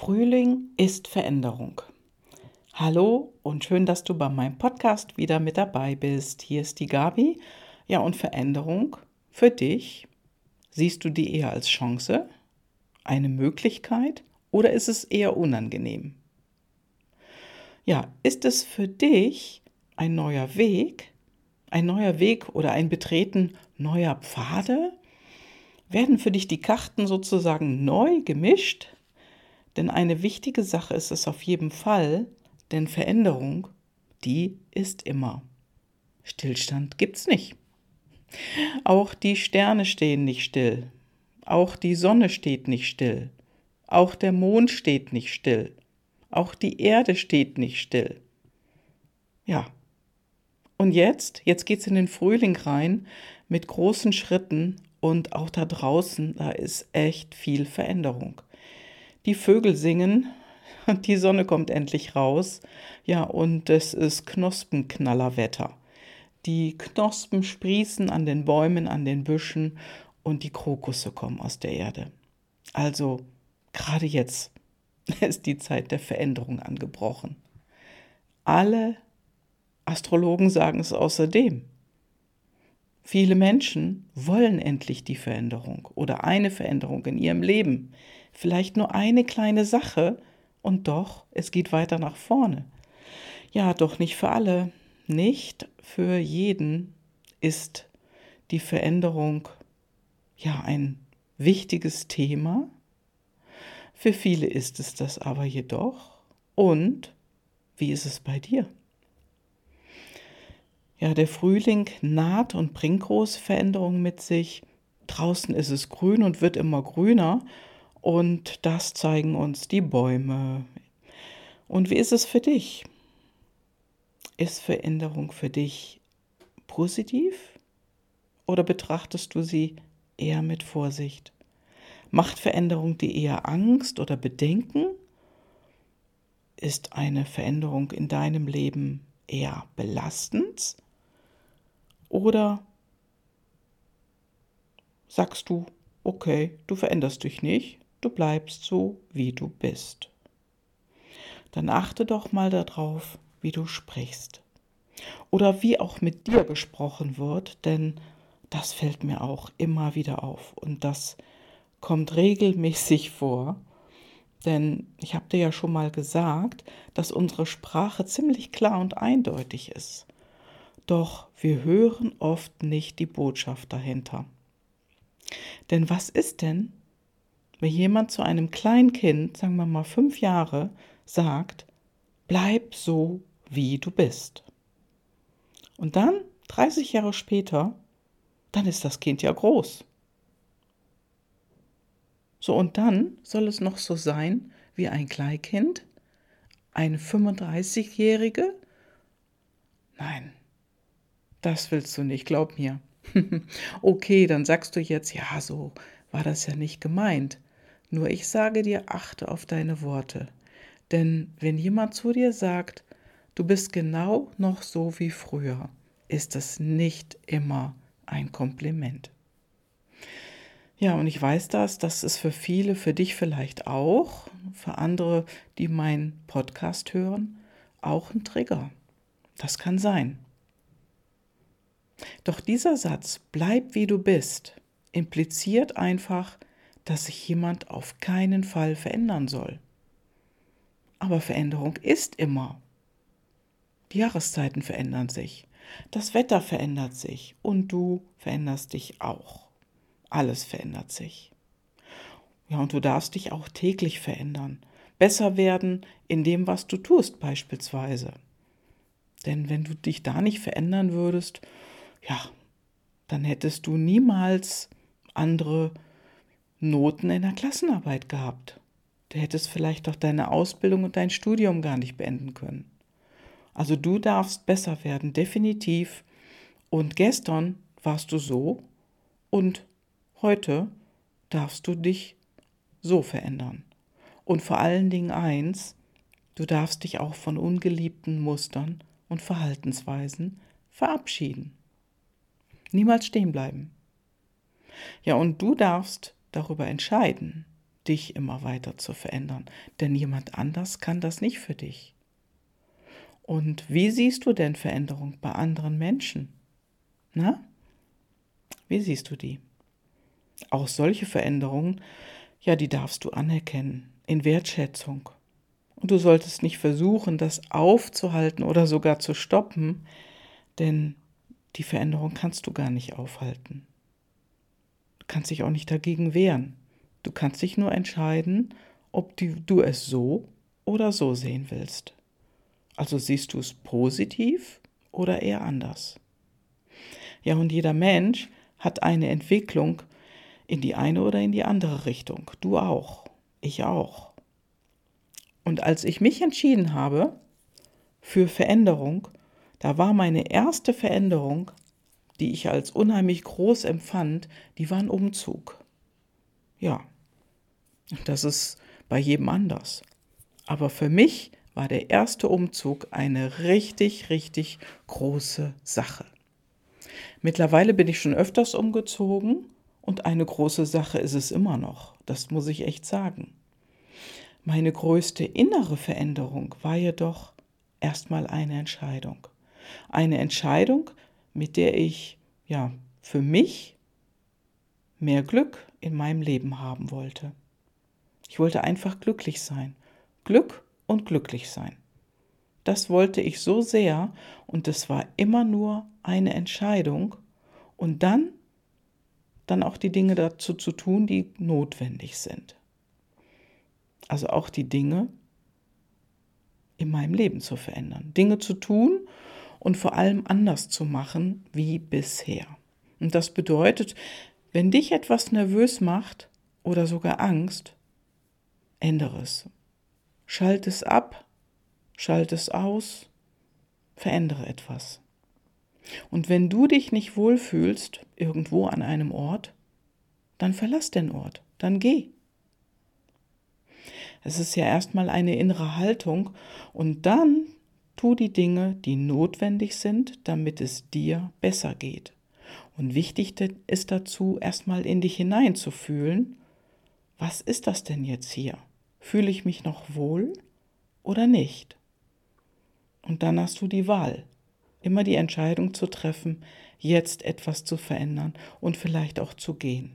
Frühling ist Veränderung. Hallo und schön, dass du bei meinem Podcast wieder mit dabei bist. Hier ist die Gabi. Ja, und Veränderung für dich. Siehst du die eher als Chance, eine Möglichkeit oder ist es eher unangenehm? Ja, ist es für dich ein neuer Weg, ein neuer Weg oder ein Betreten neuer Pfade? Werden für dich die Karten sozusagen neu gemischt? Denn eine wichtige Sache ist es auf jeden Fall, denn Veränderung, die ist immer. Stillstand gibt's nicht. Auch die Sterne stehen nicht still. Auch die Sonne steht nicht still. Auch der Mond steht nicht still. Auch die Erde steht nicht still. Ja. Und jetzt, jetzt geht's in den Frühling rein mit großen Schritten und auch da draußen, da ist echt viel Veränderung. Die Vögel singen, die Sonne kommt endlich raus. Ja, und es ist Knospenknallerwetter. Die Knospen sprießen an den Bäumen, an den Büschen und die Krokusse kommen aus der Erde. Also, gerade jetzt ist die Zeit der Veränderung angebrochen. Alle Astrologen sagen es außerdem. Viele Menschen wollen endlich die Veränderung oder eine Veränderung in ihrem Leben vielleicht nur eine kleine Sache und doch, es geht weiter nach vorne. Ja, doch nicht für alle, nicht für jeden ist die Veränderung ja ein wichtiges Thema. Für viele ist es das aber jedoch. Und wie ist es bei dir? Ja, der Frühling naht und bringt große Veränderungen mit sich. Draußen ist es grün und wird immer grüner und das zeigen uns die Bäume. Und wie ist es für dich? Ist Veränderung für dich positiv oder betrachtest du sie eher mit Vorsicht? Macht Veränderung dir eher Angst oder Bedenken? Ist eine Veränderung in deinem Leben eher belastend? Oder sagst du, okay, du veränderst dich nicht, du bleibst so, wie du bist. Dann achte doch mal darauf, wie du sprichst. Oder wie auch mit dir gesprochen wird, denn das fällt mir auch immer wieder auf und das kommt regelmäßig vor. Denn ich habe dir ja schon mal gesagt, dass unsere Sprache ziemlich klar und eindeutig ist. Doch wir hören oft nicht die Botschaft dahinter. Denn was ist denn, wenn jemand zu einem kleinen Kind, sagen wir mal fünf Jahre, sagt, bleib so, wie du bist. Und dann, 30 Jahre später, dann ist das Kind ja groß. So, und dann soll es noch so sein wie ein Kleinkind, eine 35-Jährige? Nein, das willst du nicht, glaub mir. okay, dann sagst du jetzt, ja, so war das ja nicht gemeint. Nur ich sage dir, achte auf deine Worte. Denn wenn jemand zu dir sagt, du bist genau noch so wie früher, ist das nicht immer ein Kompliment. Ja, und ich weiß das, das ist für viele, für dich vielleicht auch, für andere, die meinen Podcast hören, auch ein Trigger. Das kann sein. Doch dieser Satz, bleib wie du bist, impliziert einfach, dass sich jemand auf keinen Fall verändern soll. Aber Veränderung ist immer. Die Jahreszeiten verändern sich, das Wetter verändert sich und du veränderst dich auch. Alles verändert sich. Ja, und du darfst dich auch täglich verändern, besser werden in dem, was du tust beispielsweise. Denn wenn du dich da nicht verändern würdest, ja, dann hättest du niemals andere Noten in der Klassenarbeit gehabt. Du hättest vielleicht doch deine Ausbildung und dein Studium gar nicht beenden können. Also du darfst besser werden, definitiv. Und gestern warst du so und heute darfst du dich so verändern. Und vor allen Dingen eins, du darfst dich auch von ungeliebten Mustern und Verhaltensweisen verabschieden. Niemals stehen bleiben. Ja, und du darfst darüber entscheiden, dich immer weiter zu verändern, denn jemand anders kann das nicht für dich. Und wie siehst du denn Veränderung bei anderen Menschen? Na? Wie siehst du die? Auch solche Veränderungen, ja, die darfst du anerkennen, in Wertschätzung. Und du solltest nicht versuchen, das aufzuhalten oder sogar zu stoppen, denn die Veränderung kannst du gar nicht aufhalten. Du kannst dich auch nicht dagegen wehren. Du kannst dich nur entscheiden, ob du es so oder so sehen willst. Also siehst du es positiv oder eher anders. Ja, und jeder Mensch hat eine Entwicklung in die eine oder in die andere Richtung. Du auch, ich auch. Und als ich mich entschieden habe für Veränderung, da war meine erste Veränderung, die ich als unheimlich groß empfand, die war ein Umzug. Ja, das ist bei jedem anders. Aber für mich war der erste Umzug eine richtig, richtig große Sache. Mittlerweile bin ich schon öfters umgezogen und eine große Sache ist es immer noch. Das muss ich echt sagen. Meine größte innere Veränderung war jedoch erstmal eine Entscheidung. Eine Entscheidung, mit der ich ja für mich mehr Glück in meinem Leben haben wollte. Ich wollte einfach glücklich sein. Glück und glücklich sein. Das wollte ich so sehr und es war immer nur eine Entscheidung und dann dann auch die Dinge dazu zu tun, die notwendig sind. Also auch die Dinge in meinem Leben zu verändern. Dinge zu tun und vor allem anders zu machen wie bisher. Und das bedeutet, wenn dich etwas nervös macht oder sogar Angst, ändere es. Schalt es ab, schalt es aus, verändere etwas. Und wenn du dich nicht wohlfühlst irgendwo an einem Ort, dann verlass den Ort, dann geh. Es ist ja erstmal eine innere Haltung und dann tu die Dinge, die notwendig sind, damit es dir besser geht. Und wichtig ist dazu, erstmal in dich hineinzufühlen, was ist das denn jetzt hier? Fühle ich mich noch wohl oder nicht? Und dann hast du die Wahl, immer die Entscheidung zu treffen, jetzt etwas zu verändern und vielleicht auch zu gehen.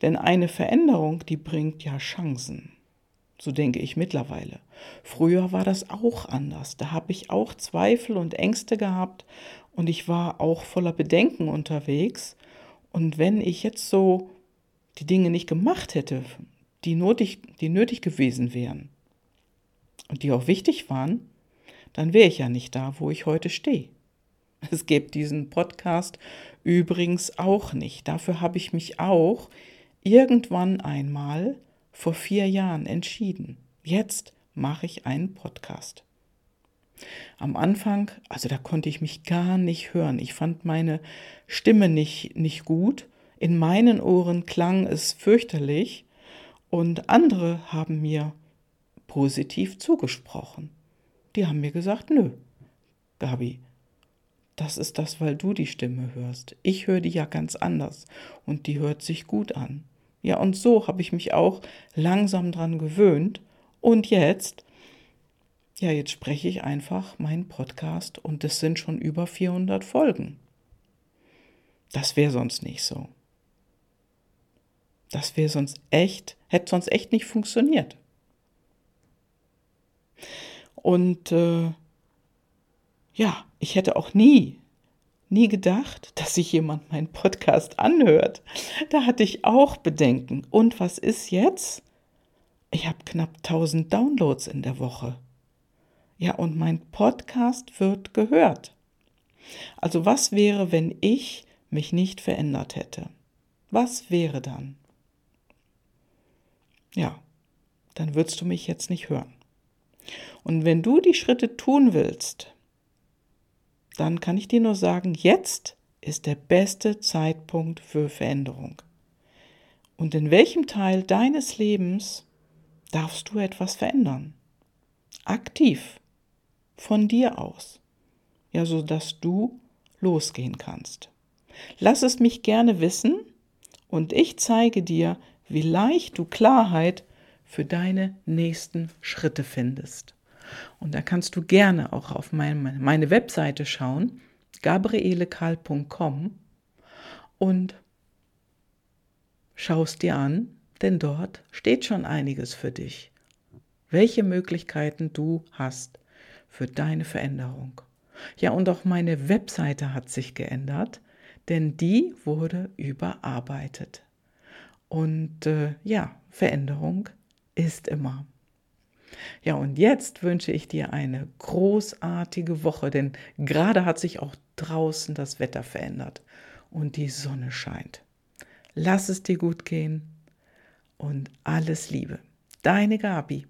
Denn eine Veränderung, die bringt ja Chancen. So denke ich mittlerweile. Früher war das auch anders. Da habe ich auch Zweifel und Ängste gehabt und ich war auch voller Bedenken unterwegs. Und wenn ich jetzt so die Dinge nicht gemacht hätte, die nötig, die nötig gewesen wären und die auch wichtig waren, dann wäre ich ja nicht da, wo ich heute stehe. Es gibt diesen Podcast übrigens auch nicht. Dafür habe ich mich auch irgendwann einmal vor vier Jahren entschieden. Jetzt mache ich einen Podcast. Am Anfang, also da konnte ich mich gar nicht hören. Ich fand meine Stimme nicht, nicht gut. In meinen Ohren klang es fürchterlich und andere haben mir positiv zugesprochen. Die haben mir gesagt, nö, Gabi, das ist das, weil du die Stimme hörst. Ich höre die ja ganz anders und die hört sich gut an. Ja, und so habe ich mich auch langsam dran gewöhnt und jetzt, ja, jetzt spreche ich einfach meinen Podcast und es sind schon über 400 Folgen. Das wäre sonst nicht so. Das wäre sonst echt, hätte sonst echt nicht funktioniert. Und äh, ja, ich hätte auch nie, nie gedacht, dass sich jemand meinen Podcast anhört. Da hatte ich auch Bedenken. Und was ist jetzt? Ich habe knapp 1000 Downloads in der Woche. Ja, und mein Podcast wird gehört. Also was wäre, wenn ich mich nicht verändert hätte? Was wäre dann? Ja, dann würdest du mich jetzt nicht hören. Und wenn du die Schritte tun willst, dann kann ich dir nur sagen, jetzt ist der beste Zeitpunkt für Veränderung. Und in welchem Teil deines Lebens darfst du etwas verändern? Aktiv, von dir aus, ja, so dass du losgehen kannst. Lass es mich gerne wissen und ich zeige dir, wie leicht du Klarheit für deine nächsten Schritte findest. Und da kannst du gerne auch auf meine, meine Webseite schauen, gabrielekal.com und schaust dir an, denn dort steht schon einiges für dich. Welche Möglichkeiten du hast für deine Veränderung. Ja, und auch meine Webseite hat sich geändert, denn die wurde überarbeitet. Und äh, ja, Veränderung ist immer. Ja, und jetzt wünsche ich dir eine großartige Woche, denn gerade hat sich auch draußen das Wetter verändert und die Sonne scheint. Lass es dir gut gehen und alles Liebe. Deine Gabi.